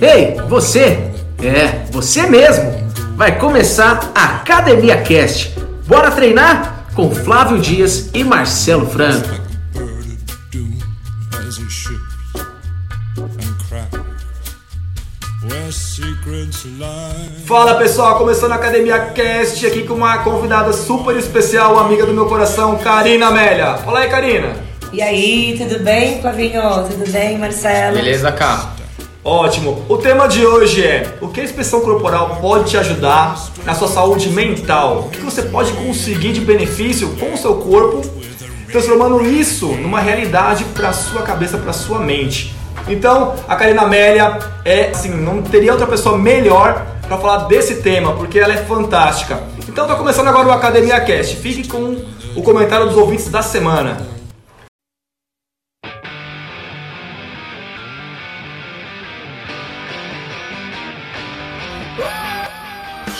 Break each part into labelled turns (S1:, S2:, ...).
S1: Ei, você! É, você mesmo! Vai começar a Academia Cast. Bora treinar com Flávio Dias e Marcelo Franco.
S2: Fala pessoal, começando a Academia Cast aqui com uma convidada super especial, amiga do meu coração, Karina Amélia. Fala aí, Karina.
S3: E aí, tudo bem, Flavinho? Tudo bem, Marcelo?
S1: Beleza, cá.
S2: Ótimo. O tema de hoje é o que a expressão corporal pode te ajudar na sua saúde mental? O que você pode conseguir de benefício com o seu corpo, transformando isso numa realidade para sua cabeça, para sua mente. Então, a Karina Amélia é assim, não teria outra pessoa melhor para falar desse tema, porque ela é fantástica. Então, tá começando agora o Academia Cast. Fique com o comentário dos ouvintes da semana.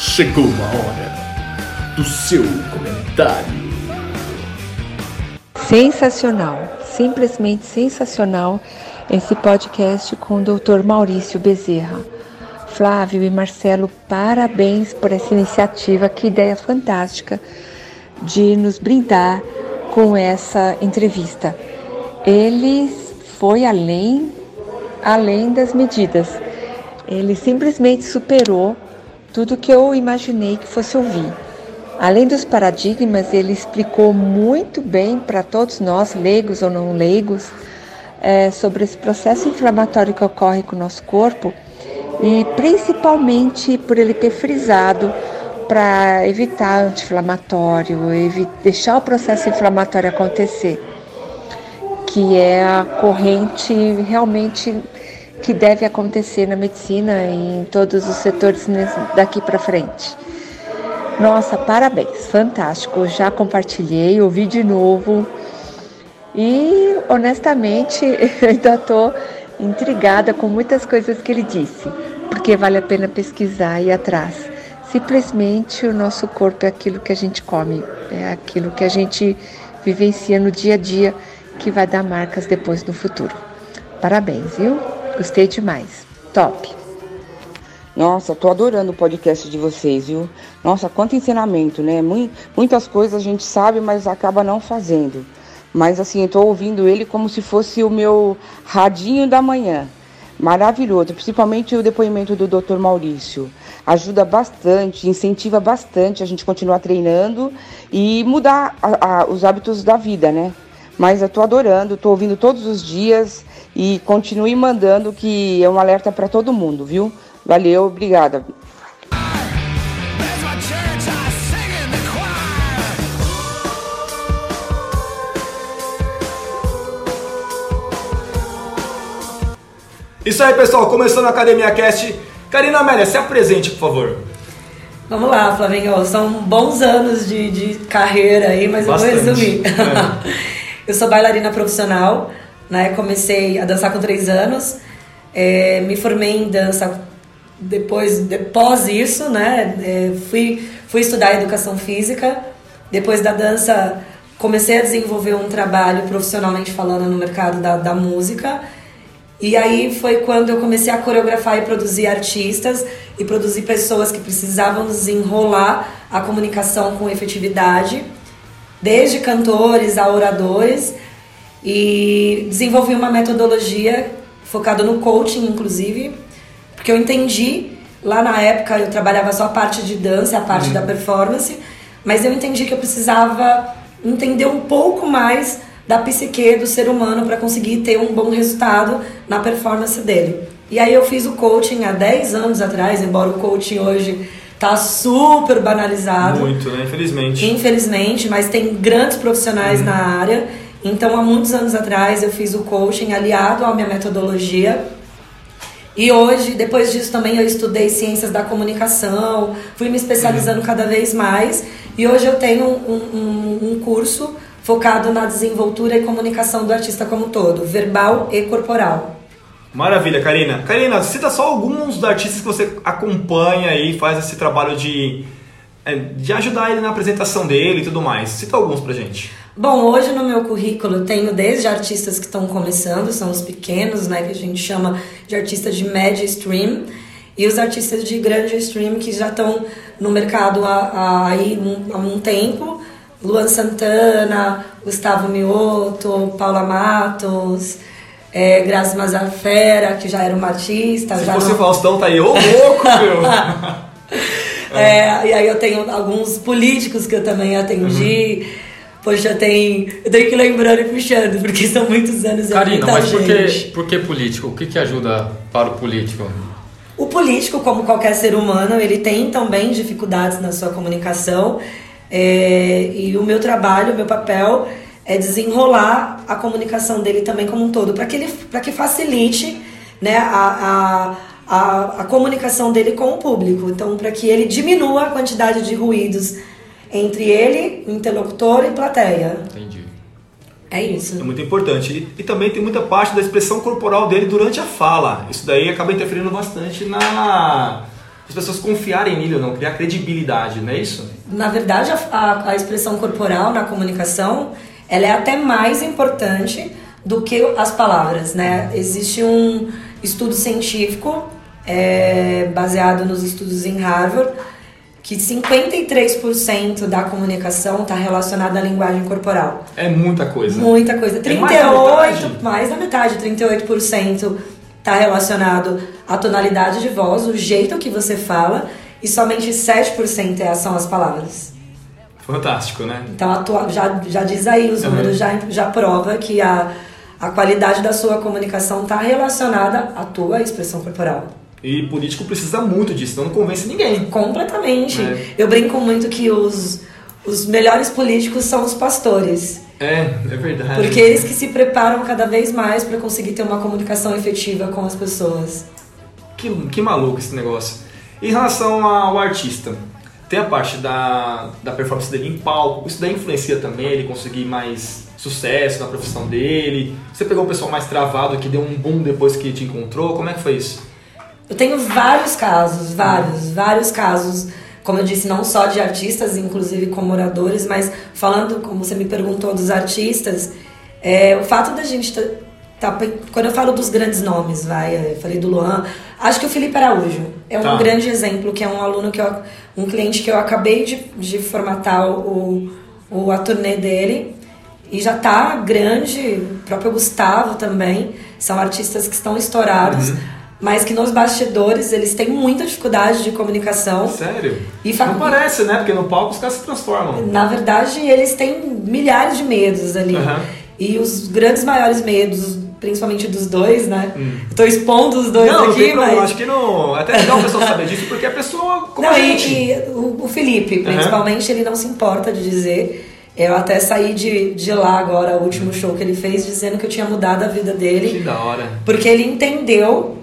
S1: Chegou a hora do seu comentário.
S4: Sensacional, simplesmente sensacional esse podcast com o Dr. Maurício Bezerra. Flávio e Marcelo, parabéns por essa iniciativa, que ideia fantástica de nos brindar com essa entrevista. Ele foi além, além das medidas. Ele simplesmente superou tudo que eu imaginei que fosse ouvir. Além dos paradigmas, ele explicou muito bem para todos nós, leigos ou não leigos, é, sobre esse processo inflamatório que ocorre com o nosso corpo e principalmente por ele ter frisado para evitar anti-inflamatório, evi deixar o processo inflamatório acontecer, que é a corrente realmente que deve acontecer na medicina e em todos os setores daqui para frente. Nossa, parabéns, fantástico. Já compartilhei, ouvi de novo e honestamente eu ainda estou intrigada com muitas coisas que ele disse, porque vale a pena pesquisar e ir atrás. Simplesmente o nosso corpo é aquilo que a gente come, é aquilo que a gente vivencia no dia a dia que vai dar marcas depois no futuro. Parabéns, viu? Gostei demais. Top.
S5: Nossa, tô adorando o podcast de vocês, viu? Nossa, quanto ensinamento, né? Muitas coisas a gente sabe, mas acaba não fazendo. Mas assim, tô ouvindo ele como se fosse o meu radinho da manhã. Maravilhoso, principalmente o depoimento do Dr. Maurício. Ajuda bastante, incentiva bastante a gente continuar treinando e mudar a, a, os hábitos da vida, né? Mas eu tô adorando, tô ouvindo todos os dias e continue mandando que é um alerta para todo mundo, viu? Valeu, obrigada.
S2: Isso aí, pessoal, começando a Academia Cast. Karina Amélia, se apresente, por favor.
S3: Vamos lá, Flavinho. São bons anos de, de carreira aí, mas Bastante. eu vou resumir. É. eu sou bailarina profissional, né? Comecei a dançar com três anos, é, me formei em dança depois, depois isso, né? É, fui, fui estudar educação física. Depois da dança, comecei a desenvolver um trabalho profissionalmente falando no mercado da, da música. E aí foi quando eu comecei a coreografar e produzir artistas e produzir pessoas que precisavam desenrolar a comunicação com efetividade, desde cantores a oradores e desenvolvi uma metodologia focada no coaching, inclusive, porque eu entendi lá na época eu trabalhava só a parte de dança, a parte uhum. da performance, mas eu entendi que eu precisava entender um pouco mais da psique do ser humano para conseguir ter um bom resultado na performance dele. E aí eu fiz o coaching há 10 anos atrás, embora o coaching hoje tá super banalizado.
S2: Muito, né? Infelizmente.
S3: Infelizmente, mas tem grandes profissionais uhum. na área então, há muitos anos atrás, eu fiz o coaching aliado à minha metodologia. E hoje, depois disso também, eu estudei ciências da comunicação, fui me especializando cada vez mais. E hoje eu tenho um, um, um curso focado na desenvoltura e comunicação do artista como um todo, verbal e corporal.
S2: Maravilha, Karina. Karina, cita só alguns dos artistas que você acompanha e faz esse trabalho de, de ajudar ele na apresentação dele e tudo mais. Cita alguns pra gente.
S3: Bom, hoje no meu currículo tenho desde artistas que estão começando, são os pequenos, né, que a gente chama de artistas de média stream e os artistas de grande stream que já estão no mercado há, há, há um tempo. Luan Santana, Gustavo Mioto, Paula Matos, é, Grazi Mazafera, que já era uma artista.
S2: Se
S3: já
S2: fosse
S3: não...
S2: o Faustão, tá aí, ô louco, meu!
S3: é, e aí eu tenho alguns políticos que eu também atendi. Uhum. Poxa, tem. Eu tenho que lembrar e puxando, porque são muitos anos
S6: Karina,
S3: é
S6: mas por
S3: que,
S6: por que político? O que, que ajuda para o político?
S3: O político, como qualquer ser humano, ele tem também dificuldades na sua comunicação. É, e o meu trabalho, o meu papel é desenrolar a comunicação dele também como um todo, para que ele para que facilite né, a, a, a, a, comunicação dele com o público. Então, para que ele diminua a quantidade de ruídos entre ele, o interlocutor e plateia.
S6: Entendi.
S3: É isso.
S2: É muito importante. E, e, também tem muita parte da expressão corporal dele durante a fala. Isso daí acaba interferindo bastante na as pessoas confiarem nele ou não, criar credibilidade, não é isso?
S3: Na verdade, a, a, expressão corporal na comunicação, ela é até mais importante do que as palavras, né? Existe um estudo científico é, baseado nos estudos em Harvard que 53% da comunicação está relacionada à linguagem corporal.
S2: É muita coisa.
S3: Muita coisa. 38, é mais da metade, mais da metade 38% está relacionado à tonalidade de voz, o jeito que você fala, e somente 7% é, são as palavras.
S2: Fantástico, né?
S3: Então já, já diz aí, os números uhum. já, já prova que a, a qualidade da sua comunicação está relacionada à tua expressão corporal.
S2: E político precisa muito disso, não convence ninguém.
S3: Completamente. É. Eu brinco muito que os, os melhores políticos são os pastores.
S2: É, é verdade.
S3: Porque eles que se preparam cada vez mais para conseguir ter uma comunicação efetiva com as pessoas.
S2: Que, que maluco esse negócio. Em relação ao artista, tem a parte da, da performance dele em palco, isso daí influencia também ele conseguir mais sucesso na profissão dele? Você pegou um pessoal mais travado que deu um boom depois que te encontrou? Como é que foi isso?
S3: Eu tenho vários casos, vários, vários casos, como eu disse, não só de artistas, inclusive como moradores, mas falando, como você me perguntou, dos artistas, é, o fato da gente tá, tá, quando eu falo dos grandes nomes, vai, eu falei do Luan, acho que o Felipe Araújo é um tá. grande exemplo, que é um aluno que eu, um cliente que eu acabei de, de formatar o, o, a turnê dele e já tá grande, o próprio Gustavo também, são artistas que estão estourados. Uhum mas que nos bastidores eles têm muita dificuldade de comunicação.
S2: Sério? E Não parece, né? Porque no palco os caras se transformam.
S3: Na verdade, eles têm milhares de medos ali. Uhum. E os grandes maiores medos, principalmente dos dois, né? Hum. Tô expondo os dois
S2: não,
S3: aqui,
S2: não mas... acho que não... É até legal o pessoal saber disso, porque a pessoa... Como
S3: não,
S2: a gente...
S3: e, e o, o Felipe, principalmente, uhum. ele não se importa de dizer... Eu até saí de, de lá agora, o último show que ele fez, dizendo que eu tinha mudado a vida dele.
S2: Que da hora.
S3: Porque ele entendeu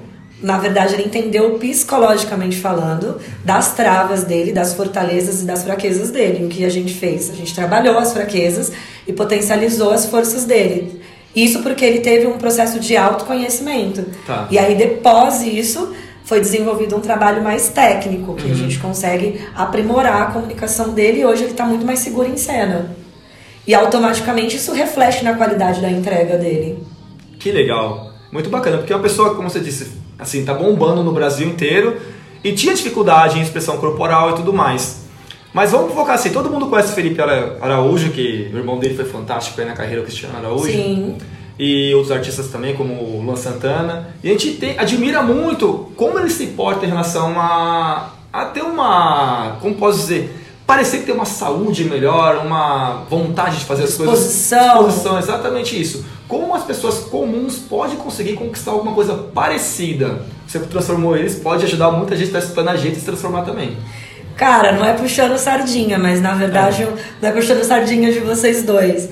S3: na verdade, ele entendeu psicologicamente falando das travas dele, das fortalezas e das fraquezas dele. O que a gente fez? A gente trabalhou as fraquezas e potencializou as forças dele. Isso porque ele teve um processo de autoconhecimento.
S2: Tá.
S3: E aí, depois disso, foi desenvolvido um trabalho mais técnico, que uhum. a gente consegue aprimorar a comunicação dele e hoje ele está muito mais seguro em cena. E automaticamente isso reflete na qualidade da entrega dele.
S2: Que legal. Muito bacana, porque uma pessoa, como você disse, assim, tá bombando no Brasil inteiro e tinha dificuldade em expressão corporal e tudo mais. Mas vamos focar assim, todo mundo conhece Felipe Araújo, que o irmão dele foi fantástico aí na carreira, o Cristiano Araújo.
S3: Sim.
S2: E outros artistas também, como o Luan Santana. E a gente tem, admira muito como ele se porta em relação a, a ter uma, como posso dizer, parecer que tem uma saúde melhor, uma vontade de fazer as coisas.
S3: Disposição.
S2: Exatamente isso como as pessoas comuns podem conseguir conquistar alguma coisa parecida. Você transformou eles, pode ajudar muita gente a estar escutando a gente a se transformar também.
S3: Cara, não é puxando sardinha, mas na verdade é. não é puxando sardinha de vocês dois.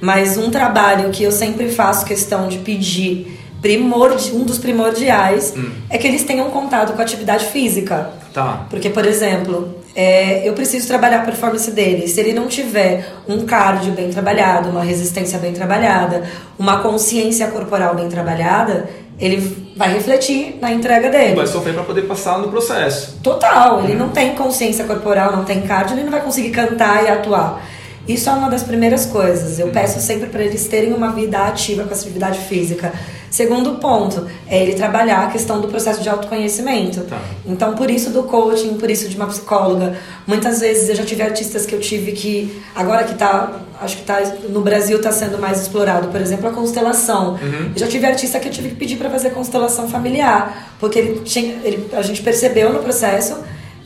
S3: Mas um trabalho que eu sempre faço questão de pedir, primordi um dos primordiais, hum. é que eles tenham contato com a atividade física.
S2: Tá.
S3: Porque, por exemplo, é, eu preciso trabalhar a performance dele. Se ele não tiver um cardio bem trabalhado, uma resistência bem trabalhada, uma consciência corporal bem trabalhada, ele vai refletir na entrega dele.
S2: Vai sofrer para poder passar no processo.
S3: Total. Ele não tem consciência corporal, não tem cardio, ele não vai conseguir cantar e atuar. Isso é uma das primeiras coisas. Eu peço sempre para eles terem uma vida ativa com atividade física Segundo ponto, é ele trabalhar a questão do processo de autoconhecimento.
S2: Tá.
S3: Então, por isso do coaching, por isso de uma psicóloga. Muitas vezes eu já tive artistas que eu tive que, agora que tá, acho que tá, no Brasil está sendo mais explorado, por exemplo, a constelação.
S2: Uhum.
S3: Eu já tive artista que eu tive que pedir para fazer constelação familiar, porque ele tinha, ele, a gente percebeu no processo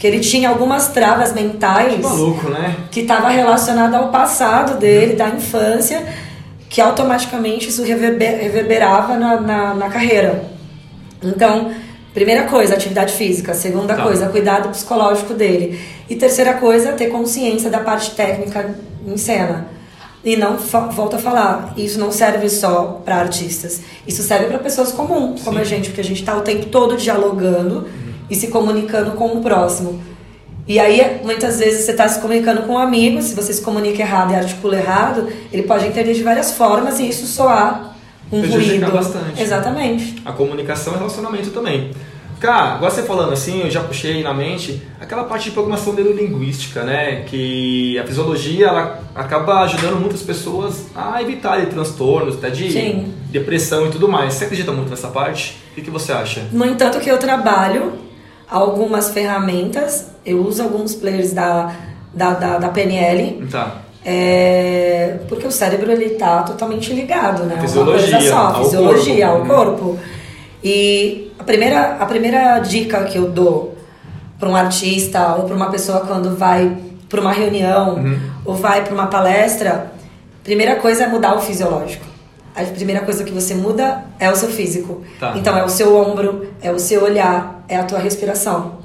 S3: que ele tinha algumas travas mentais
S2: Que maluco, né?
S3: que estava relacionada ao passado dele, da infância, que automaticamente isso reverber- reverberava na, na, na carreira. Então, primeira coisa, atividade física. Segunda
S2: Tá.
S3: coisa, cuidado psicológico dele. E terceira coisa, ter consciência da parte técnica em cena. E não, volto a falar, isso não serve só para artistas. Isso serve para pessoas comuns, como a gente, porque a gente está o tempo todo dialogando e se comunicando com o próximo. E aí, muitas vezes, você está se comunicando com um amigo, se você se comunica errado e articula errado, ele pode entender de várias formas e isso soar um
S2: Prejudica
S3: ruído.
S2: bastante.
S3: Exatamente.
S2: A comunicação e relacionamento também. Cara, agora você falando assim, eu já puxei na mente aquela parte de programação neurolinguística, né? Que a fisiologia ela acaba ajudando muitas pessoas a evitarem transtornos, até de
S3: Sim.
S2: depressão e tudo mais. Você acredita muito nessa parte? O que, que você acha?
S3: No entanto, que eu trabalho algumas ferramentas, eu uso alguns players da, da, da, da PNL,
S2: Tá.
S3: é, porque o cérebro ele tá totalmente ligado, né? Uma
S2: Fisiologia,
S3: coisa só,
S2: ao
S3: fisiologia,
S2: corpo.
S3: ao corpo. E a primeira, a primeira dica que eu dou para um artista ou para uma pessoa quando vai para uma reunião
S2: Uhum.
S3: ou vai para uma palestra, primeira coisa é mudar o fisiológico. A primeira coisa que você muda é o seu físico.
S2: Tá.
S3: Então é o seu ombro, é o seu olhar, é a tua respiração.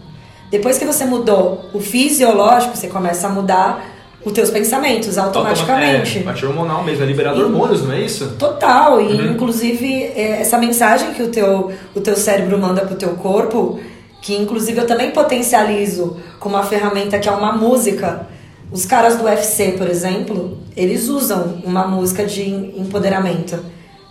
S3: Depois que você mudou o fisiológico, você começa a mudar os teus pensamentos automaticamente.
S2: É, parte hormonal mesmo, é liberado hormônios, não é isso?
S3: Total, e inclusive é, essa mensagem que o teu, o teu cérebro manda pro teu corpo, que inclusive eu também potencializo com uma ferramenta que é uma música. Os caras do UFC, por exemplo, eles usam uma música de em- empoderamento,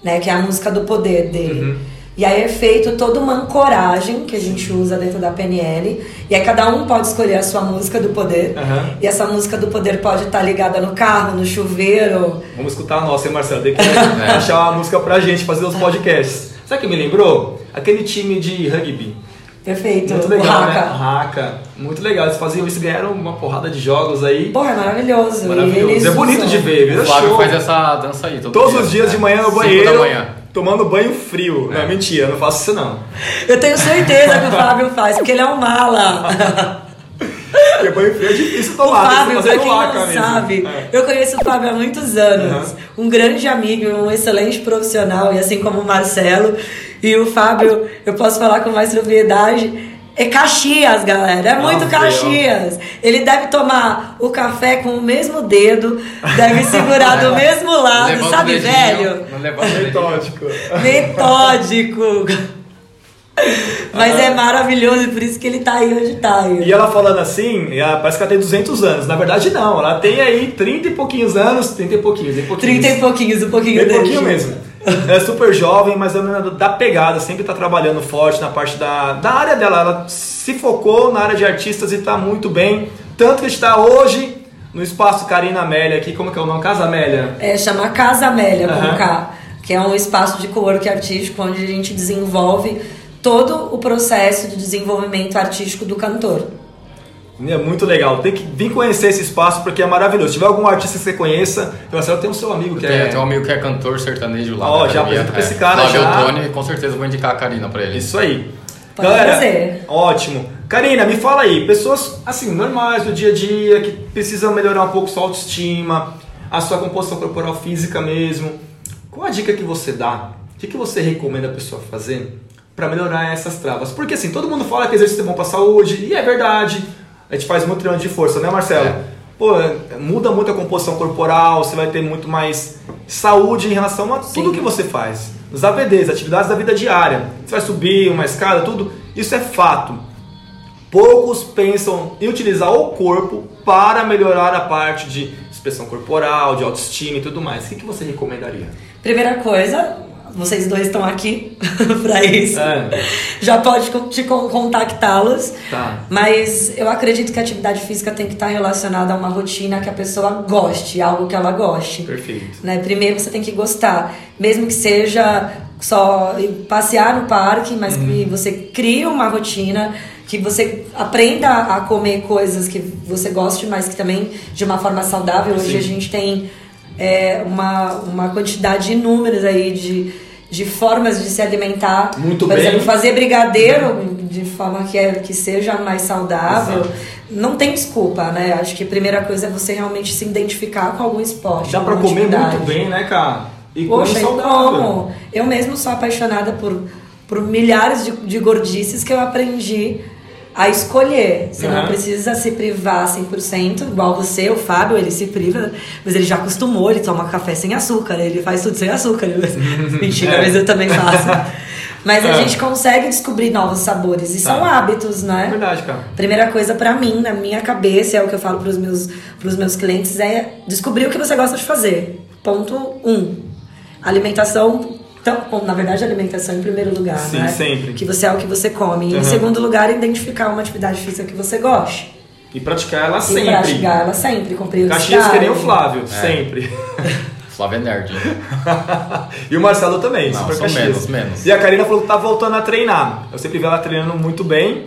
S3: né, que é a música do poder dele. E aí é feito toda uma ancoragem que a gente usa dentro da PNL. E aí cada um pode escolher a sua música do poder.
S2: Aham.
S3: E essa música do poder pode estar ligada no carro, no chuveiro,
S2: Vamos escutar a nossa, hein, Marcelo? Tem que achar uma música pra gente fazer os podcasts. Sabe o que me lembrou? Aquele time de rugby.
S3: Perfeito.
S2: Muito
S3: o
S2: legal,
S3: Haka.
S2: né? Haka. Muito legal. Eles faziam isso, ganharam uma porrada de jogos aí.
S3: Porra, é maravilhoso. E
S2: É bonito
S3: usam-
S2: de ver,
S6: O
S2: vira
S6: Flávio
S2: show.
S6: faz essa dança aí todo
S2: Todos
S6: dia,
S2: os dias
S6: né?
S2: de manhã no
S6: Cinco
S2: banheiro,
S6: da manhã.
S2: tomando banho frio.
S6: É.
S2: Não, mentira, eu não faço isso não.
S3: Eu tenho certeza que o Fábio faz, porque ele é um mala.
S2: Porque banho frio é difícil
S3: O
S2: tomar, tem que
S3: Fábio,
S2: fazer
S3: pra quem não
S2: mesmo.
S3: sabe,
S2: É.
S3: eu conheço o Fábio há muitos anos. Um grande amigo, um excelente profissional, e assim como o Marcelo. E o Fábio, eu posso falar com mais propriedade. É Caxias, galera. É muito
S2: Nossa,
S3: Caxias. Ele deve tomar o café com o mesmo dedo, deve segurar do mesmo lado,
S6: Levanta
S3: sabe,
S6: dedinho,
S3: velho?
S6: Não levanta.
S2: Metódico.
S3: Metódico. Mas é maravilhoso e por isso que ele tá aí onde tá. aí.
S2: E ela falando assim, parece que ela tem 200 anos. Na verdade, não. Ela tem aí 30 e pouquinhos anos. 30 e pouquinhos, tem pouquinhos.
S3: 30 e pouquinhos, um pouquinho
S2: Bem
S3: dele.
S2: pouquinho mesmo. É super jovem, mas ela dá pegada, sempre tá trabalhando forte na parte da, da área dela. Ela se focou na área de artistas e tá muito bem. Tanto que está hoje no espaço Karina Amélia aqui, como que é o nome? Casa Amélia.
S3: É, chama Casa Amélia, com
S2: Aham.
S3: K, que é um espaço de co-work artístico onde a gente desenvolve todo o processo de desenvolvimento artístico do cantor.
S2: É muito legal. Tem que vir conhecer esse espaço porque é maravilhoso. Se tiver algum artista que você conheça, Marcelo tem o seu amigo que
S6: Tem,
S2: é.
S6: tem um amigo que é cantor sertanejo lá.
S2: Ó, já apresenta pra esse cara,
S6: Flávio
S2: já.
S6: Tony, com certeza vou indicar a Karina pra ele.
S2: Isso aí.
S3: Pode
S2: Galera,
S3: fazer.
S2: ótimo. Karina, me fala aí, pessoas assim, normais do dia a dia, que precisam melhorar um pouco sua autoestima, a sua composição corporal física mesmo. Qual a dica que você dá? O que, que você recomenda a pessoa fazer para melhorar essas travas? Porque assim, todo mundo fala que exercício é bom pra saúde, e é verdade. A gente faz muito treino de força, né, Marcelo?
S6: É.
S2: Pô, muda muito a composição corporal, você vai ter muito mais saúde em relação a tudo que você faz. Os AVDs, atividades da vida diária. Você vai subir uma escada, tudo. Isso é fato. Poucos pensam em utilizar o corpo para melhorar a parte de expressão corporal, de autoestima e tudo mais. O que, que você recomendaria?
S3: Primeira coisa, vocês dois estão aqui pra isso.
S2: É.
S3: Já pode te con- contactá-los.
S2: Tá.
S3: Mas eu acredito que a atividade física tem que estar relacionada a uma rotina que a pessoa goste, algo que ela goste.
S2: Perfeito.
S3: Né? Primeiro você tem que gostar, mesmo que seja só passear no parque, mas
S2: Uhum.
S3: que você crie uma rotina, que você aprenda a comer coisas que você goste, mas que também de uma forma saudável. Hoje
S2: Sim.
S3: a gente tem é, uma, uma quantidade inúmeras aí de, de formas de se alimentar.
S2: Muito
S3: Por
S2: bem.
S3: exemplo, fazer brigadeiro de forma que, é, que seja mais saudável.
S2: Exato.
S3: Não tem desculpa, né? Acho que a primeira coisa é você realmente se identificar com algum esporte.
S2: Dá pra
S3: alguma
S2: comer
S3: atividade.
S2: muito bem, né, cara? E
S3: Poxa, eu
S2: saudável.
S3: como. Eu mesmo sou apaixonada por, por milhares de, de gordices que eu aprendi a escolher. Você não
S2: Aham.
S3: precisa se privar 100%, igual você, o Fábio, ele se priva, mas ele já acostumou, ele toma café sem açúcar, ele faz tudo sem açúcar. Mentira,
S2: É.
S3: mas eu também faço. Mas a
S2: É.
S3: gente consegue descobrir novos sabores e
S2: Tá.
S3: são hábitos,
S2: É
S3: né?
S2: verdade, cara.
S3: Primeira coisa pra mim, na minha cabeça, é o que eu falo pros meus, pros meus clientes, é descobrir o que você gosta de fazer. Ponto um. Alimentação, então, bom, na verdade, alimentação em primeiro lugar,
S2: Sim,
S3: né?
S2: sempre.
S3: Que você é o que você come. E
S2: Uhum.
S3: em segundo lugar, identificar uma atividade física que você goste.
S2: E praticar ela
S3: E
S2: sempre.
S3: praticar ela sempre, com periodicidade.
S2: Caxias que nem o Flávio, sempre.
S6: Flávio é nerd.
S2: e o Marcelo também,
S6: Não,
S2: super Caxias.
S6: menos, menos.
S2: E a Karina falou que tá voltando a treinar. Eu sempre vi ela treinando muito bem.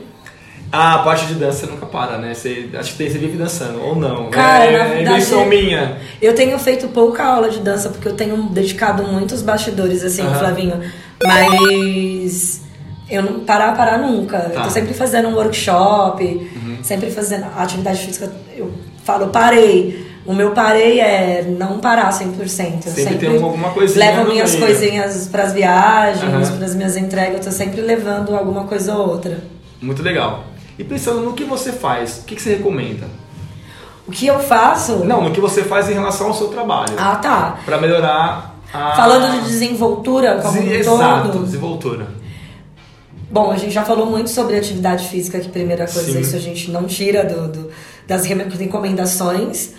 S2: A parte de dança nunca para, né? Você, acho que você vive dançando, ou não.
S3: Cara,
S2: é,
S3: na
S2: é
S3: verdade,
S2: invenção minha.
S3: Eu tenho feito pouca aula de dança porque eu tenho dedicado muitos bastidores, assim,
S2: Aham.
S3: Flavinho. Mas eu não parar, parar nunca.
S2: Tá.
S3: Eu tô sempre fazendo um workshop,
S2: Uhum.
S3: sempre fazendo atividade física. Eu falo, parei. O meu parei é não parar 100%. Eu
S2: Sempre
S3: sempre
S2: tem alguma coisinha
S3: Levo minhas
S2: meio.
S3: coisinhas pras viagens, pras minhas entregas. Eu tô sempre levando alguma coisa ou outra.
S2: Muito legal. E pensando no que você faz, o que, que você recomenda?
S3: O que eu faço?
S2: Não, no que você faz em relação ao seu trabalho.
S3: Ah, tá.
S2: Pra melhorar a.
S3: Falando de desenvoltura como
S2: Desen-
S3: um
S2: Exato,
S3: todo.
S2: desenvoltura.
S3: Bom, a gente já falou muito sobre atividade física, que primeira coisa,
S2: Sim.
S3: isso a gente não tira do, do- das re- recomendações.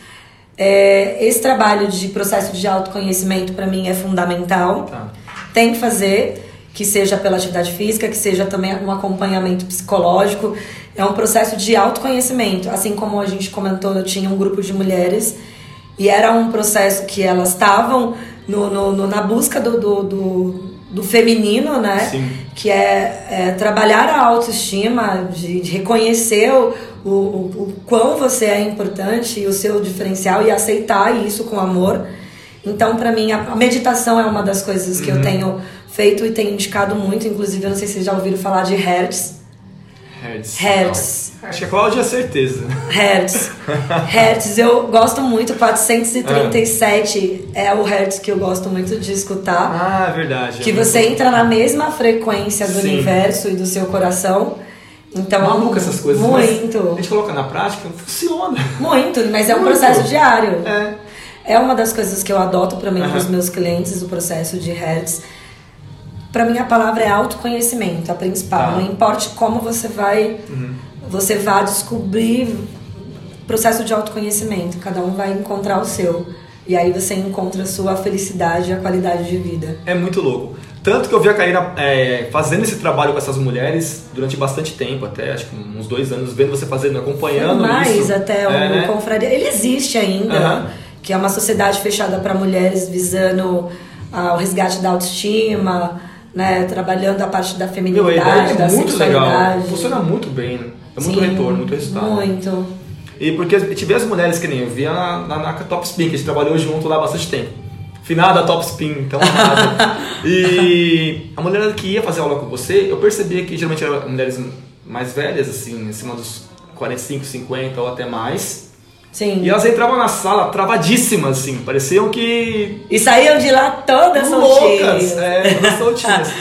S3: É, esse trabalho de processo de autoconhecimento, para mim, é fundamental.
S2: Tá.
S3: Tem que fazer, que seja pela atividade física, que seja também um acompanhamento psicológico. É um processo de autoconhecimento. Assim como a gente comentou, eu tinha um grupo de mulheres e era um processo que elas estavam no, no- no- na busca do, do, do, do feminino, né?
S2: Sim.
S3: Que é, é trabalhar a autoestima, de, de reconhecer o, o, o, quão você é importante e o seu diferencial e aceitar isso com amor. Então, pra mim, a, a meditação é uma das coisas que eu tenho feito e tenho indicado muito. Inclusive, eu não sei se vocês já ouviram falar de Hertz.
S2: Hertz.
S3: Hertz.
S2: Acho que a Cláudia é certeza.
S3: Hertz. Hertz, eu gosto muito. 437 é o Hertz que eu gosto muito de escutar.
S2: Ah, é verdade.
S3: que
S2: é
S3: você
S2: muito-
S3: entra na mesma frequência do
S2: Sim.
S3: universo e do seu coração. Então,
S2: Maluca essas coisas. mas
S3: Muito.
S2: A gente coloca na prática, funciona.
S3: Muito, mas é um
S2: Muito.
S3: processo diário.
S2: É.
S3: É uma das coisas que eu adoto para mim,
S2: Aham.
S3: para os meus clientes, o processo de Hertz. Para mim, a palavra é autoconhecimento, a principal.
S2: Tá. Uhum.
S3: Não importa como você vai, você vai descobrir processo de autoconhecimento. Cada um vai encontrar o seu. E aí você encontra a sua felicidade e a qualidade de vida.
S2: É muito louco. Tanto que eu vi a Karina é, fazendo esse trabalho com essas mulheres durante bastante tempo, até acho que uns dois anos, vendo você fazendo, acompanhando
S3: mais
S2: isso.
S3: até o
S2: É, né?
S3: confraria. Ele existe ainda, que é uma sociedade fechada para mulheres visando ah, o resgate da autoestima, né, trabalhando a parte da
S2: Meu, a
S3: feminilidade,
S2: ideia
S3: da
S2: é muito legal.
S3: sexualidade.
S2: Funciona muito bem, né? É muito
S3: Sim,
S2: retorno, muito resultado.
S3: Muito.
S2: E porque gente vê as mulheres que nem eu via na, na, na Top Spin, que a gente trabalhou junto lá há bastante tempo. Finada Top Spin, então nada. E a mulher que ia fazer aula com você, eu percebia que geralmente eram mulheres mais velhas, assim, acima dos 45, 50 ou até mais.
S3: Sim.
S2: E elas entravam na sala travadíssimas, assim, pareciam que.
S3: E saíam de lá todas
S2: loucas!
S3: soltinhas.
S2: É, todas soltinhas.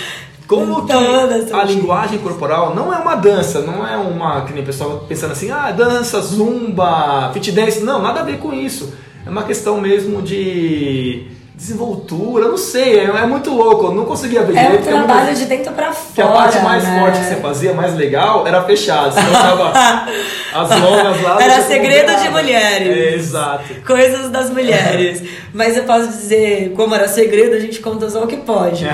S2: Como que a linguagem corporal não é uma dança, não é uma. Que nem o pessoal pensando assim, ah, dança, zumba, fit dance. Não, nada a ver com isso. É uma questão mesmo de. Desenvoltura, não sei, é, é muito louco, eu não conseguia ver
S3: É um
S2: direito, porque
S3: trabalho de dentro pra
S2: que a
S3: fora.
S2: parte mais
S3: né?
S2: forte que você fazia, mais legal, era fechado. Você colocava as longas lá.
S3: Era segredo de mulheres.
S2: É, exato.
S3: Coisas das mulheres. Mas eu posso dizer, como era segredo, a gente conta só o que pode.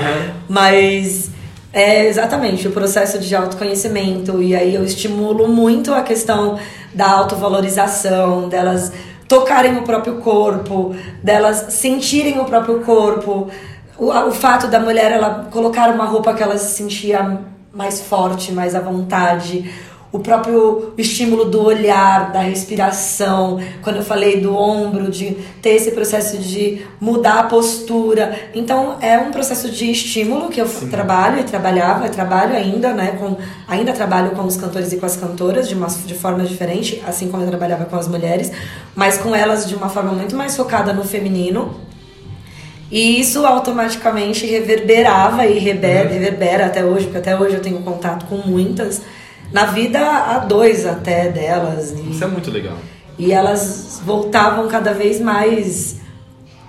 S3: Mas é exatamente o processo de autoconhecimento. E aí eu estimulo muito a questão da autovalorização, delas tocarem o próprio corpo, delas sentirem o próprio corpo. O, o fato da mulher ela colocar uma roupa que ela se sentia mais forte, mais à vontade o próprio estímulo do olhar, da respiração, quando eu falei do ombro, de ter esse processo de mudar a postura. Então é um processo de estímulo que eu trabalho e trabalhava, e trabalho ainda, né? Com, ainda trabalho com os cantores e com as cantoras de, uma, de forma diferente, assim como eu trabalhava com as mulheres, mas com elas de uma forma muito mais focada no feminino. E isso automaticamente reverberava e rever, reverbera até hoje, porque até hoje eu tenho contato com muitas, na vida a dois até delas. E,
S2: Isso é muito legal.
S3: e elas voltavam cada vez mais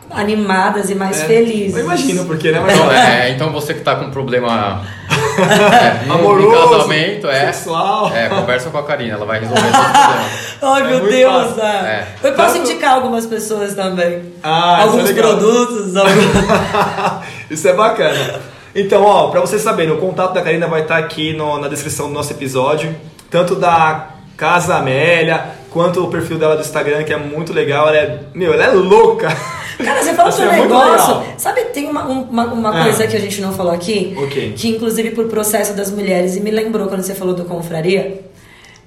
S3: animadas e mais
S2: É,
S3: felizes.
S2: Eu imagino, porque, né? Mas,
S6: Então, é, então você que tá com problema é, no,
S2: Amoroso,
S6: casamento, é,
S2: sexual.
S6: é, conversa com a Karina, ela vai resolver todos os problemas.
S3: Ai,
S2: É
S3: meu Deus! é.
S6: É.
S3: Eu posso
S2: Tanto-
S3: indicar algumas pessoas também.
S2: Ah, isso é
S3: Alguns
S2: legal.
S3: produtos, alguns...
S2: Isso é bacana. Então, ó, pra vocês saberem, o contato da Karina vai estar aqui no- na descrição do nosso episódio. Tanto da Casa Amélia, quanto o perfil dela do Instagram, que é muito legal. Ela é, meu, ela é louca.
S3: Cara, você falou
S2: Assim,
S3: de um
S2: é
S3: negócio. Sabe, tem uma, um- uma, uma
S2: Ah.
S3: coisa que a gente não falou aqui,
S2: Ok.
S3: que inclusive por processo das mulheres, e me lembrou quando você falou do confraria,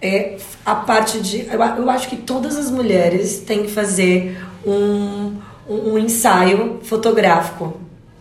S3: é a parte de. Eu, eu acho que todas as mulheres têm que fazer um, um, um ensaio fotográfico.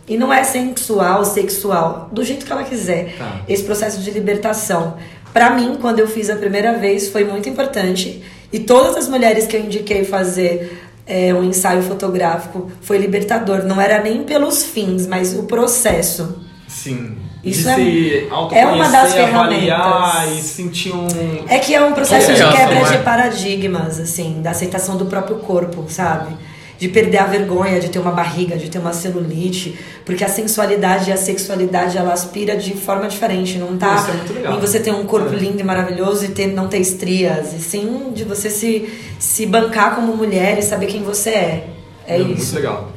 S3: E não é sensual, sexual, do jeito que ela quiser.
S2: Tá.
S3: Esse processo de libertação. Pra mim, quando eu fiz a primeira vez, foi muito importante. E todas as mulheres que eu indiquei fazer é, um ensaio fotográfico foi libertador. Não era nem pelos fins, mas o processo.
S2: Sim.
S3: Isso
S2: de
S3: é- é uma das ferramentas.
S2: e sentir um.
S3: É que é um processo de
S6: Confiança,
S3: quebra
S6: é?
S3: de paradigmas, assim, da aceitação do próprio corpo, sabe? De perder a vergonha de ter uma barriga, de ter uma celulite, porque a sensualidade e a sexualidade ela aspira de forma diferente, não tá
S2: Isso é muito legal.
S3: em você ter um corpo
S2: É.
S3: lindo e maravilhoso e ter, não ter estrias, e sim de você se, se bancar como mulher e saber quem você é. É
S2: Muito
S3: isso.
S2: legal.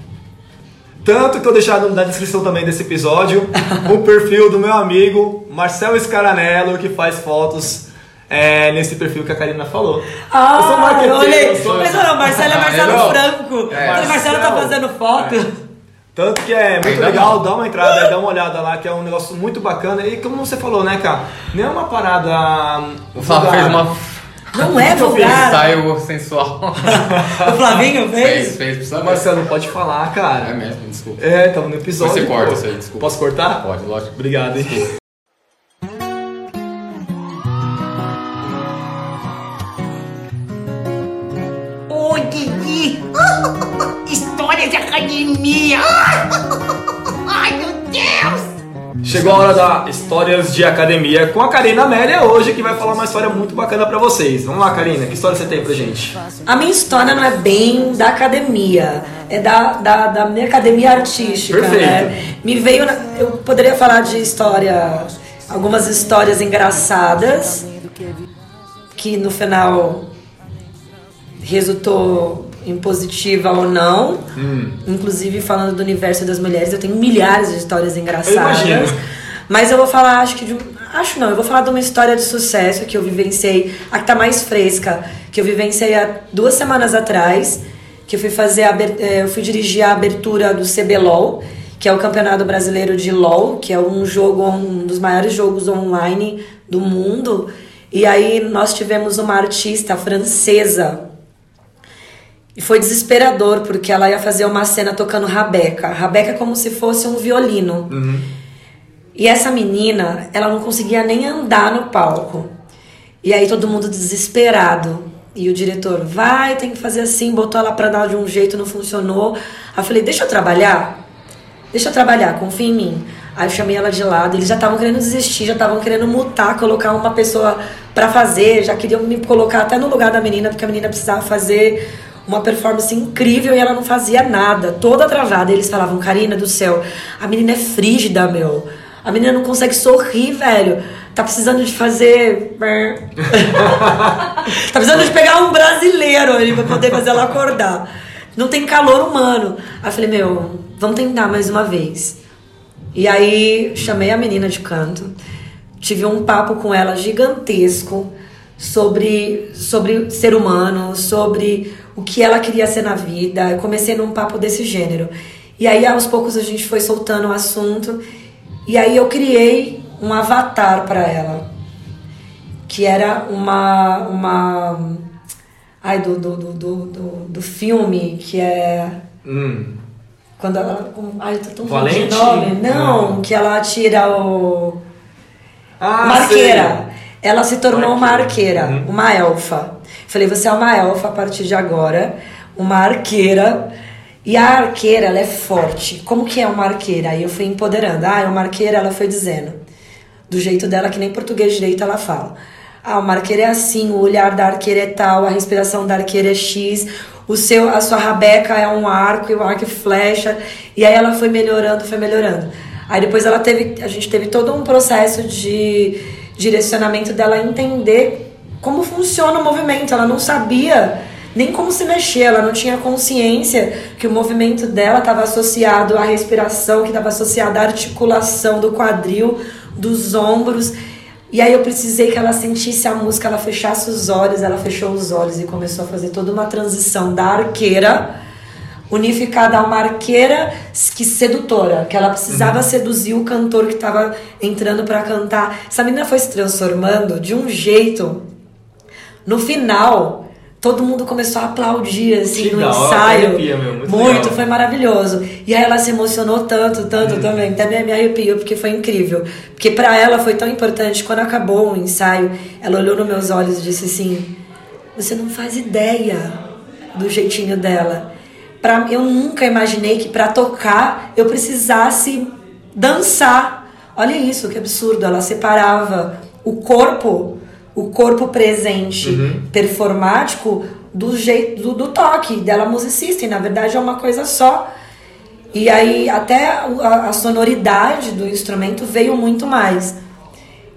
S2: Tanto que eu deixar na descrição também desse episódio o perfil do meu amigo Marcelo Scaranello, que faz fotos é, nesse perfil que a Karina falou.
S3: Ah,
S2: eu sou marqueteiro,
S3: olhei.
S2: eu sou-
S3: Mas não, Marcelo é
S6: Ah,
S3: Marcelo
S6: não.
S3: Franco.
S6: É.
S3: Mas Marcelo tá
S2: Marcelo.
S3: fazendo foto.
S2: Tanto que é muito
S6: Ainda
S2: legal,
S6: não.
S2: dá uma entrada, dá uma olhada lá, que é um negócio muito bacana. E como você falou, né, cara? Não é uma parada.
S6: O Flávio fez uma
S3: Não é vulgar.
S6: ensaio sensual.
S3: O Flavinho
S6: fez,
S3: fez?
S6: fez, precisa
S2: Marcelo, pode falar,
S6: É
S2: cara.
S6: mesmo, desculpa.
S2: É, tava no episódio.
S6: Você corta isso aí, desculpa.
S2: Posso cortar?
S6: Pode, lógico.
S2: Obrigado, hein?
S7: De academia! Ai, meu Deus!
S2: Chegou a hora da Histórias de Academia com a Karina Amélia hoje, que vai falar uma história muito bacana pra vocês. Vamos lá, Karina, que história você tem pra gente?
S3: A minha história não é bem da academia, é da, da, da minha academia artística,
S2: Perfeito.
S3: né? Me veio. na- eu poderia falar de história, algumas histórias engraçadas, que no final resultou em positiva ou não.
S2: Hum.
S3: Inclusive, falando do universo das mulheres, eu tenho milhares de histórias engraçadas.
S2: imagino.
S3: Mas eu vou falar, acho que de um. Acho não, eu vou falar de uma história de sucesso que eu vivenciei, a que tá mais fresca, que eu vivenciei há duas semanas atrás, que eu fui fazer a, eh, eu fui dirigir a abertura do CBLOL, que é o Campeonato Brasileiro de LOL, que é um jogo, um dos maiores jogos online do mundo. E aí nós tivemos uma artista francesa e foi desesperador, porque ela ia fazer uma cena tocando rabeca. Rabeca é como se fosse um violino. E essa menina, ela não conseguia nem andar no palco. E aí todo mundo desesperado. E o diretor, vai, tem que fazer assim, botou ela pra dar de um jeito, não funcionou. Aí eu falei, deixa eu trabalhar. Deixa eu trabalhar, confia em mim. Aí eu chamei ela de lado, eles já estavam querendo desistir, já estavam querendo mutar, colocar uma pessoa pra fazer, já queriam me colocar até no lugar da menina, porque a menina precisava fazer uma performance incrível e ela não fazia nada, toda travada. E eles falavam, Karina do céu, a menina é frígida, meu. A menina não consegue sorrir, velho. Tá precisando de fazer. tá precisando de pegar um brasileiro ali pra poder fazer ela acordar. Não tem calor humano. Aí eu falei, meu, vamos tentar mais uma vez. E aí chamei a menina de canto, tive um papo com ela gigantesco sobre, sobre ser humano, sobre o que ela queria ser na vida. Eu comecei num papo desse gênero. E aí aos poucos a gente foi soltando o assunto. E aí eu criei um avatar para ela, que era uma uma ai do do, do, do, do filme que é
S2: Hum.
S3: quando ela ai eu tô tão
S2: Valente?
S3: de nome não que ela tira o
S2: Ah,
S3: marqueira ela se tornou uma
S2: Marqueira.
S3: arqueira
S2: Uhum.
S3: uma elfa falei você é uma elfa a partir de agora uma arqueira e a arqueira ela é forte como que é uma arqueira aí eu fui empoderando ah é uma arqueira ela foi dizendo do jeito dela, que nem português direito ela fala. Ah, uma arqueira é assim, o olhar da arqueira é tal, a respiração da arqueira é X, o seu, a sua rabeca é um arco e o arco flecha. E aí ela foi melhorando, foi melhorando. Aí depois ela teve, a gente teve todo um processo de direcionamento dela entender como funciona o movimento. Ela não sabia nem como se mexer, ela não tinha consciência que o movimento dela estava associado à respiração, que estava associado à articulação do quadril, dos ombros. E aí eu precisei que ela sentisse a música, ela fechasse os olhos, ela fechou os olhos e começou a fazer toda uma transição da arqueira unificada a uma arqueira que sedutora, que ela precisava seduzir o cantor que estava entrando para cantar. Essa menina foi se transformando de um jeito. No final, todo mundo começou a aplaudir assim
S2: Que
S3: no ensaio.
S2: arrepia, meu, muito
S3: muito
S2: legal.
S3: foi maravilhoso. E aí ela se emocionou tanto, tanto
S2: Uhum.
S3: também, até me me arrepiou porque foi incrível. Porque para ela foi tão importante quando acabou o ensaio, ela olhou nos meus olhos e disse assim: "Você não faz ideia do jeitinho dela. Pra, eu nunca imaginei que para tocar eu precisasse dançar. Olha isso, que absurdo. Ela separava o corpo, o corpo presente performático do jeito do, do toque dela musicista. E na verdade é uma coisa só. E aí até a, a sonoridade do instrumento veio muito mais.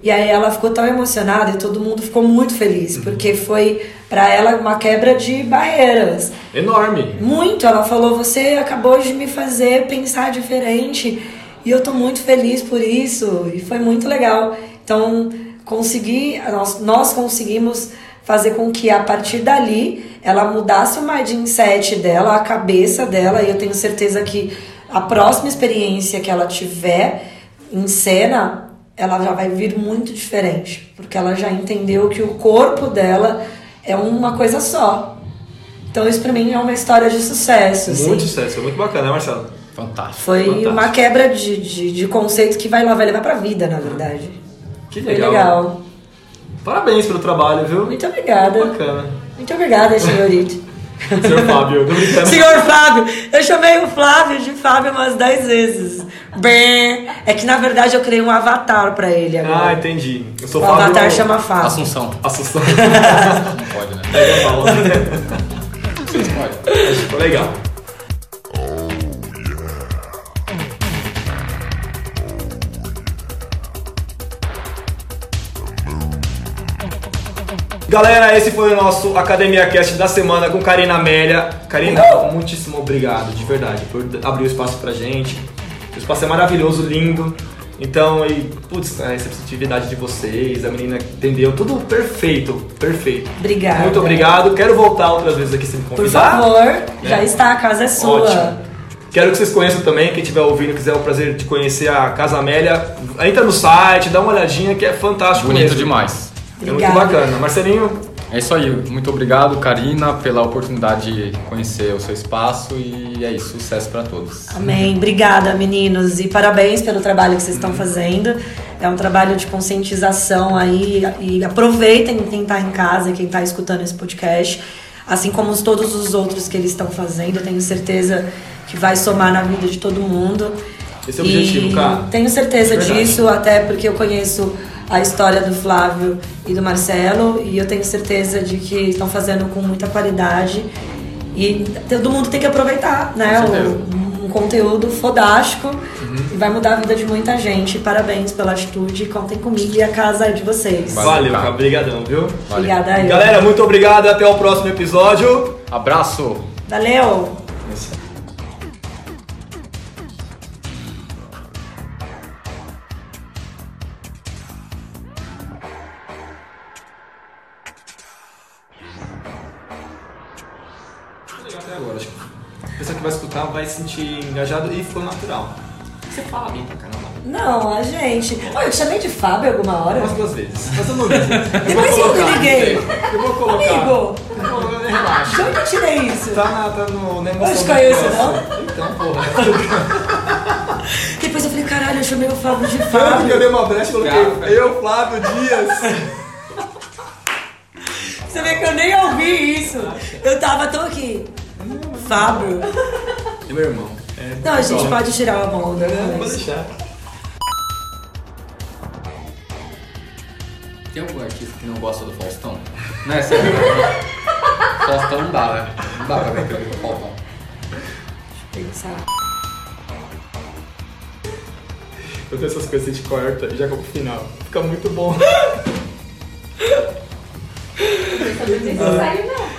S3: E aí ela ficou tão emocionada e todo mundo ficou muito feliz, porque foi para ela uma quebra de barreiras.
S2: Enorme.
S3: Muito, ela falou: "Você acabou de me fazer pensar diferente e eu tô muito feliz por isso". E foi muito legal. Então, consegui, nós, nós conseguimos fazer com que a partir dali ela mudasse o mindset dela, a cabeça dela, e eu tenho certeza que a próxima experiência que ela tiver em cena, ela já vai vir muito diferente, porque ela já entendeu que o corpo dela é uma coisa só. Então isso pra mim é uma história de sucesso. assim.
S2: Muito sucesso, muito bacana, né, Marcelo?
S6: Fantástico.
S3: Foi
S2: Fantástico.
S3: uma quebra de, de, de conceito que vai, lá- vai levar pra vida, na verdade.
S2: Que
S3: Foi
S2: legal.
S3: legal.
S2: Parabéns pelo trabalho, viu?
S3: Muito obrigada.
S2: Muito bacana.
S3: Muito obrigada, senhorita.
S2: Senhor Fábio.
S3: Senhor Fábio, eu chamei o Flávio de Fábio umas 10 vezes. Bem, é que na verdade eu criei um avatar pra ele agora.
S2: Ah, entendi. Eu sou
S3: o
S2: Fábio.
S3: avatar chama Fábio.
S6: Assunção.
S2: Assunção.
S6: Não pode, né? Pode.
S2: Ficou legal. Galera, esse foi o nosso Academia Cast da semana com Karina Amélia. Karina, muitíssimo obrigado, de verdade, por abrir o espaço pra gente. O espaço é maravilhoso, lindo. Então, e, putz, a receptividade de vocês, a menina entendeu tudo perfeito, perfeito.
S3: Obrigada.
S2: Muito obrigado. Quero voltar outras vezes aqui se me
S3: Por
S2: convidar.
S3: favor, já está, a casa é sua.
S2: Ótimo. Quero que vocês conheçam também, quem estiver ouvindo, quiser o prazer de conhecer a Casa Amélia, entra no site, dá uma olhadinha que é fantástico
S6: Bonito
S2: mesmo.
S6: demais.
S2: É muito
S3: Obrigada.
S2: bacana. Marcelinho,
S6: É isso aí. Muito obrigado, Karina, pela oportunidade de conhecer o seu espaço e é isso. Sucesso para todos.
S3: Amém. Obrigada, meninos. E parabéns pelo trabalho que vocês estão fazendo. É um trabalho de conscientização aí. E aproveitem quem está em casa quem está escutando esse podcast. Assim como os- todos os outros que eles estão fazendo. Eu tenho certeza que vai somar na vida de todo mundo.
S2: Esse é o objetivo, cara.
S3: Tenho certeza
S2: Verdade.
S3: disso, até porque eu conheço a história do Flávio e do Marcelo. E eu tenho certeza de que estão fazendo com muita qualidade. E todo mundo tem que aproveitar, né? O- um conteúdo fodástico e vai mudar a vida de muita gente. Parabéns pela atitude, contem comigo e a casa é de vocês.
S6: Valeu, cara.
S2: Obrigadão, viu?
S6: Valeu.
S3: Obrigada eu.
S2: Galera, muito obrigado. Até o próximo episódio.
S6: Abraço!
S3: Valeu!
S2: Sentir engajado e ficou natural. Você fala bem pra caramba.
S3: Não, a gente. Olha, eu te chamei de Fábio alguma hora.
S2: Umas duas vezes. Mas eu não vi.
S3: Depois eu me liguei.
S2: Eu vou colocar.
S3: Amigo,
S2: Eu vou- Relaxa.
S3: de onde eu tirei isso?
S2: Tá na, tá no, na emoção.
S3: Eu te conheço,
S2: negócio. Então, porra.
S3: Depois eu falei, caralho, eu chamei o Fábio de
S2: Tanto que eu
S3: Fábio.
S2: dei uma brecha e coloquei eu, Flávio Dias.
S3: Você vê que eu nem ouvi isso. Eu tava tão aqui. Fábio.
S2: Meu irmão. É,
S3: Não, a gente pode tirar a mão
S2: Pode
S3: depois.
S2: deixar.
S6: Tem algum artista que não gosta do Faustão? Não é sério? Faustão não dá, né? Não dá pra ver aquele do Faustão.
S3: Pensar.
S2: Eu tenho essas coisas de corta e já vou pro final. Fica muito bom.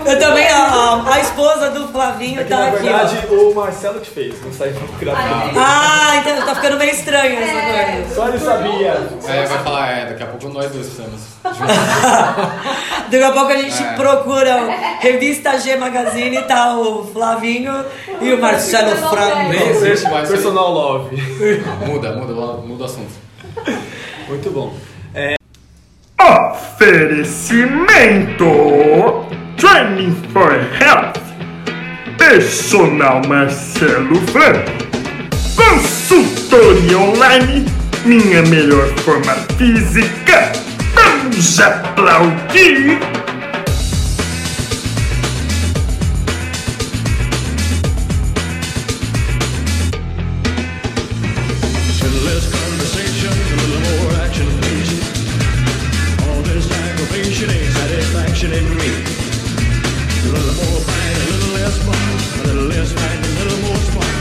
S3: Eu também, a, a esposa do Flavinho
S2: É que,
S3: tá
S2: na
S3: aqui,
S2: verdade,
S3: ó.
S2: o Marcelo que fez. Não saiu gravado.
S3: Ah, então tá ficando meio estranho essa coisa.
S2: Só ele sabia.
S6: É, vai falar, é, daqui a pouco nós dois estamos juntos.
S3: Daqui a pouco a gente
S6: É.
S3: procura revista G Magazine, tá o Flavinho e o Marcelo Franco.
S6: Nem existe mais. isso aí.
S2: Personal Love.
S6: Muda, muda, muda o assunto.
S2: Muito bom.
S8: Oferecimento. Training for Health. Personal Marcelo Franco. Consultoria online. Minha melhor forma física. Vamos aplaudir